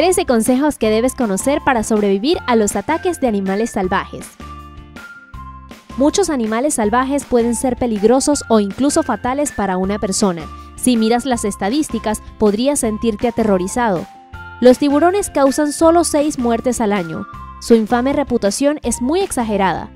13 consejos que debes conocer para sobrevivir a los ataques de animales salvajes. Muchos animales salvajes pueden ser peligrosos o incluso fatales para una persona. Si miras las estadísticas, podrías sentirte aterrorizado. Los tiburones causan solo 6 muertes al año. Su infame reputación es muy exagerada.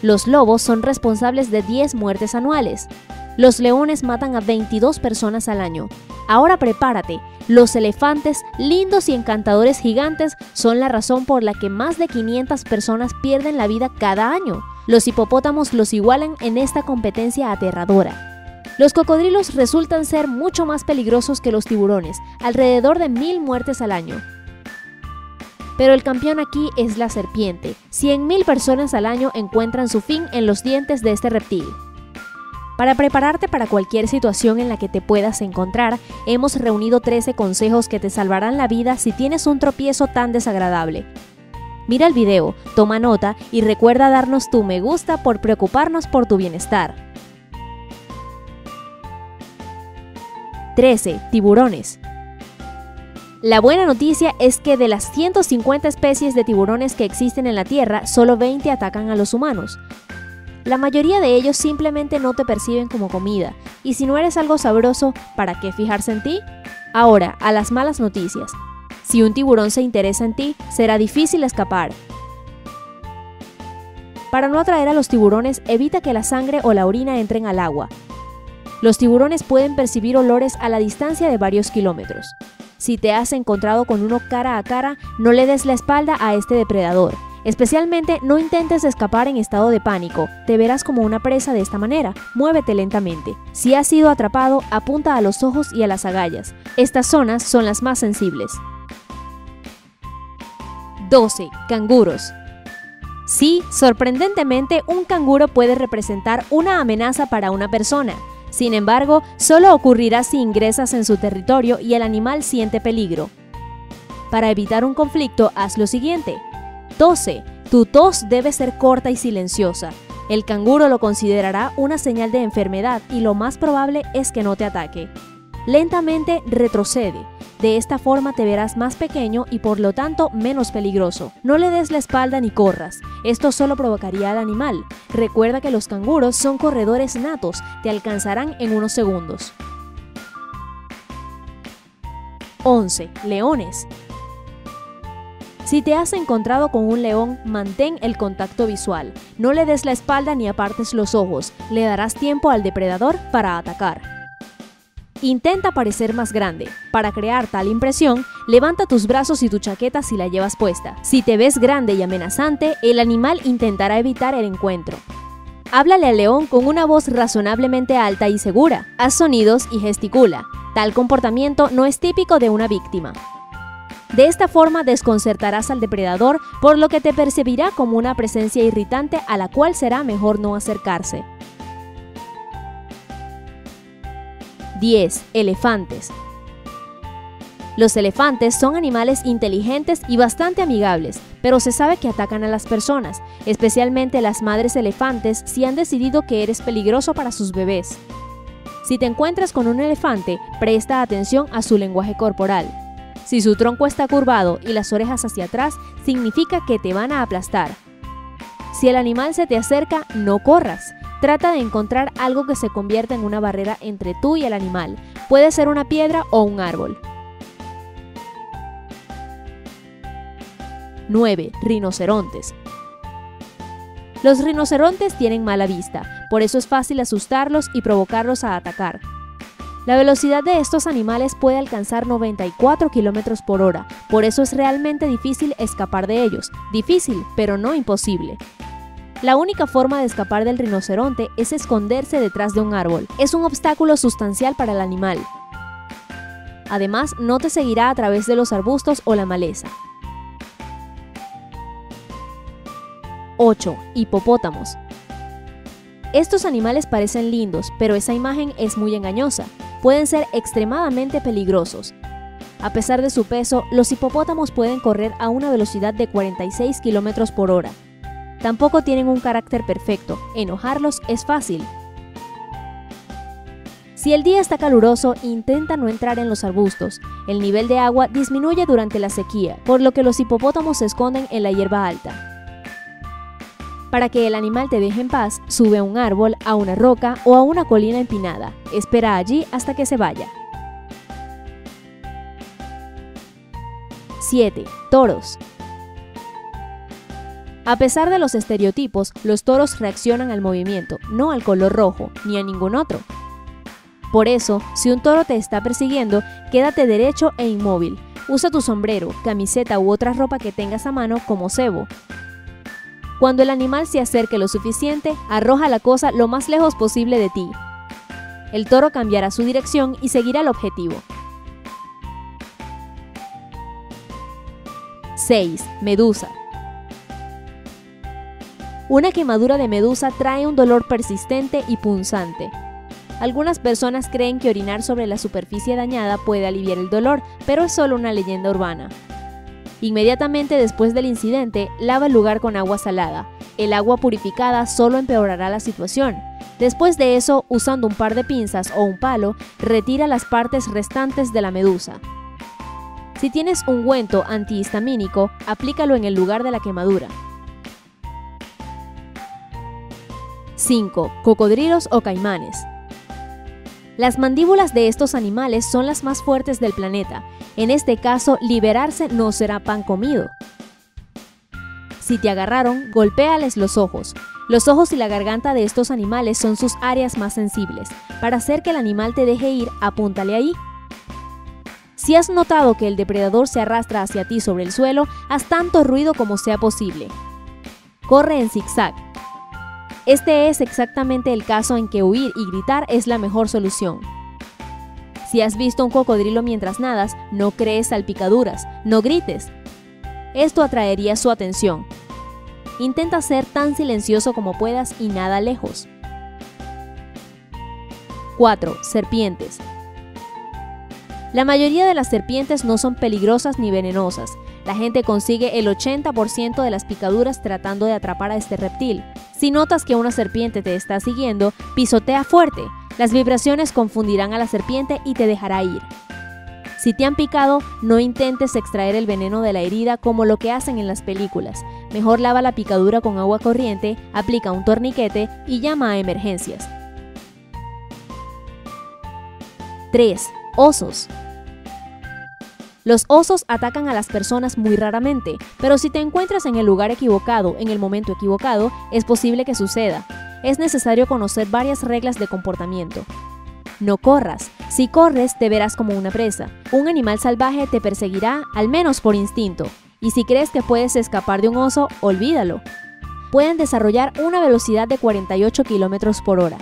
Los lobos son responsables de 10 muertes anuales. Los leones matan a 22 personas al año. Ahora prepárate, los elefantes, lindos y encantadores gigantes, son la razón por la que más de 500 personas pierden la vida cada año. Los hipopótamos los igualan en esta competencia aterradora. Los cocodrilos resultan ser mucho más peligrosos que los tiburones, alrededor de mil muertes al año. Pero el campeón aquí es la serpiente. 100.000 personas al año encuentran su fin en los dientes de este reptil. Para prepararte para cualquier situación en la que te puedas encontrar, hemos reunido 13 consejos que te salvarán la vida si tienes un tropiezo tan desagradable. Mira el video, toma nota y recuerda darnos tu me gusta por preocuparnos por tu bienestar. 13. Tiburones. La buena noticia es que de las 150 especies de tiburones que existen en la Tierra, solo 20 atacan a los humanos. La mayoría de ellos simplemente no te perciben como comida, y si no eres algo sabroso, ¿para qué fijarse en ti? Ahora, a las malas noticias. Si un tiburón se interesa en ti, será difícil escapar. Para no atraer a los tiburones, evita que la sangre o la orina entren al agua. Los tiburones pueden percibir olores a la distancia de varios kilómetros. Si te has encontrado con uno cara a cara, no le des la espalda a este depredador. Especialmente no intentes escapar en estado de pánico, te verás como una presa de esta manera, muévete lentamente. Si has sido atrapado, apunta a los ojos y a las agallas. Estas zonas son las más sensibles. 12. Canguros. Sí, sorprendentemente un canguro puede representar una amenaza para una persona. Sin embargo, solo ocurrirá si ingresas en su territorio y el animal siente peligro. Para evitar un conflicto, haz lo siguiente. 12. Tu tos debe ser corta y silenciosa. El canguro lo considerará una señal de enfermedad y lo más probable es que no te ataque. Lentamente retrocede. De esta forma te verás más pequeño y por lo tanto menos peligroso. No le des la espalda ni corras. Esto solo provocaría al animal. Recuerda que los canguros son corredores natos, te alcanzarán en unos segundos. 11. Leones. Si te has encontrado con un león, mantén el contacto visual. No le des la espalda ni apartes los ojos. Le darás tiempo al depredador para atacar. Intenta parecer más grande. Para crear tal impresión, levanta tus brazos y tu chaqueta si la llevas puesta. Si te ves grande y amenazante, el animal intentará evitar el encuentro. Háblale al león con una voz razonablemente alta y segura. Haz sonidos y gesticula. Tal comportamiento no es típico de una víctima. De esta forma desconcertarás al depredador, por lo que te percibirá como una presencia irritante a la cual será mejor no acercarse. 10. Elefantes. Los elefantes son animales inteligentes y bastante amigables, pero se sabe que atacan a las personas, especialmente las madres elefantes si han decidido que eres peligroso para sus bebés. Si te encuentras con un elefante, presta atención a su lenguaje corporal. Si su tronco está curvado y las orejas hacia atrás, significa que te van a aplastar. Si el animal se te acerca, no corras. Trata de encontrar algo que se convierta en una barrera entre tú y el animal. Puede ser una piedra o un árbol. 9. Rinocerontes. Los rinocerontes tienen mala vista, por eso es fácil asustarlos y provocarlos a atacar. La velocidad de estos animales puede alcanzar 94 km por hora, por eso es realmente difícil escapar de ellos. Difícil, pero no imposible. La única forma de escapar del rinoceronte es esconderse detrás de un árbol. Es un obstáculo sustancial para el animal. Además, no te seguirá a través de los arbustos o la maleza. 8. Hipopótamos. Estos animales parecen lindos, pero esa imagen es muy engañosa pueden ser extremadamente peligrosos. A pesar de su peso, los hipopótamos pueden correr a una velocidad de 46 km por hora. Tampoco tienen un carácter perfecto, enojarlos es fácil. Si el día está caluroso, intenta no entrar en los arbustos. El nivel de agua disminuye durante la sequía, por lo que los hipopótamos se esconden en la hierba alta. Para que el animal te deje en paz, sube a un árbol, a una roca o a una colina empinada. Espera allí hasta que se vaya. 7. Toros. A pesar de los estereotipos, los toros reaccionan al movimiento, no al color rojo, ni a ningún otro. Por eso, si un toro te está persiguiendo, quédate derecho e inmóvil. Usa tu sombrero, camiseta u otra ropa que tengas a mano como cebo. Cuando el animal se acerque lo suficiente, arroja la cosa lo más lejos posible de ti. El toro cambiará su dirección y seguirá el objetivo. 6. Medusa. Una quemadura de medusa trae un dolor persistente y punzante. Algunas personas creen que orinar sobre la superficie dañada puede aliviar el dolor, pero es solo una leyenda urbana. Inmediatamente después del incidente, lava el lugar con agua salada. El agua purificada solo empeorará la situación. Después de eso, usando un par de pinzas o un palo, retira las partes restantes de la medusa. Si tienes ungüento antihistamínico, aplícalo en el lugar de la quemadura. 5. Cocodrilos o caimanes. Las mandíbulas de estos animales son las más fuertes del planeta. En este caso, liberarse no será pan comido. Si te agarraron, golpéales los ojos. Los ojos y la garganta de estos animales son sus áreas más sensibles. Para hacer que el animal te deje ir, apúntale ahí. Si has notado que el depredador se arrastra hacia ti sobre el suelo, haz tanto ruido como sea posible. Corre en zigzag. Este es exactamente el caso en que huir y gritar es la mejor solución. Si has visto un cocodrilo mientras nadas, no crees salpicaduras, no grites. Esto atraería su atención. Intenta ser tan silencioso como puedas y nada lejos. 4. Serpientes. La mayoría de las serpientes no son peligrosas ni venenosas. La gente consigue el 80% de las picaduras tratando de atrapar a este reptil. Si notas que una serpiente te está siguiendo, pisotea fuerte. Las vibraciones confundirán a la serpiente y te dejará ir. Si te han picado, no intentes extraer el veneno de la herida como lo que hacen en las películas. Mejor lava la picadura con agua corriente, aplica un torniquete y llama a emergencias. 3. Osos. Los osos atacan a las personas muy raramente, pero si te encuentras en el lugar equivocado, en el momento equivocado, es posible que suceda. Es necesario conocer varias reglas de comportamiento. No corras. Si corres, te verás como una presa. Un animal salvaje te perseguirá, al menos por instinto. Y si crees que puedes escapar de un oso, olvídalo. Pueden desarrollar una velocidad de 48 km por hora.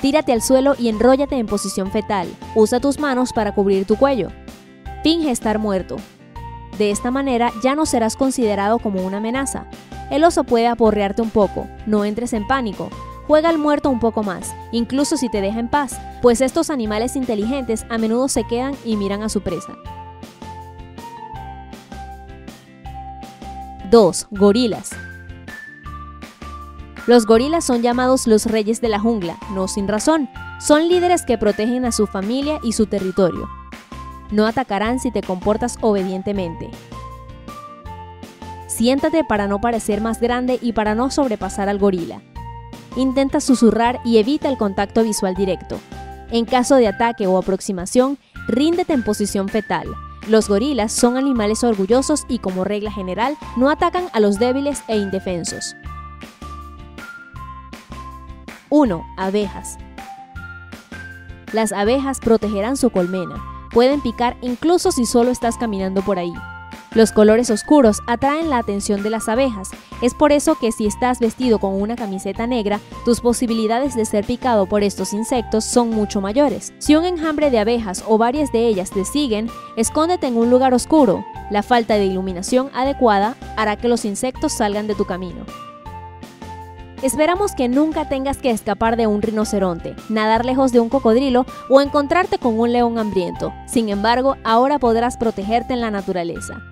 Tírate al suelo y enróllate en posición fetal. Usa tus manos para cubrir tu cuello. Finge estar muerto. De esta manera ya no serás considerado como una amenaza. El oso puede aporrearte un poco, no entres en pánico. Juega al muerto un poco más, incluso si te deja en paz, pues estos animales inteligentes a menudo se quedan y miran a su presa. 2. Gorilas. Los gorilas son llamados los reyes de la jungla, no sin razón. Son líderes que protegen a su familia y su territorio. No atacarán si te comportas obedientemente. Siéntate para no parecer más grande y para no sobrepasar al gorila. Intenta susurrar y evita el contacto visual directo. En caso de ataque o aproximación, ríndete en posición fetal. Los gorilas son animales orgullosos y como regla general no atacan a los débiles e indefensos. 1. Abejas. Las abejas protegerán su colmena. Pueden picar incluso si solo estás caminando por ahí. Los colores oscuros atraen la atención de las abejas. Es por eso que si estás vestido con una camiseta negra, tus posibilidades de ser picado por estos insectos son mucho mayores. Si un enjambre de abejas o varias de ellas te siguen, escóndete en un lugar oscuro. La falta de iluminación adecuada hará que los insectos salgan de tu camino. Esperamos que nunca tengas que escapar de un rinoceronte, nadar lejos de un cocodrilo o encontrarte con un león hambriento. Sin embargo, ahora podrás protegerte en la naturaleza.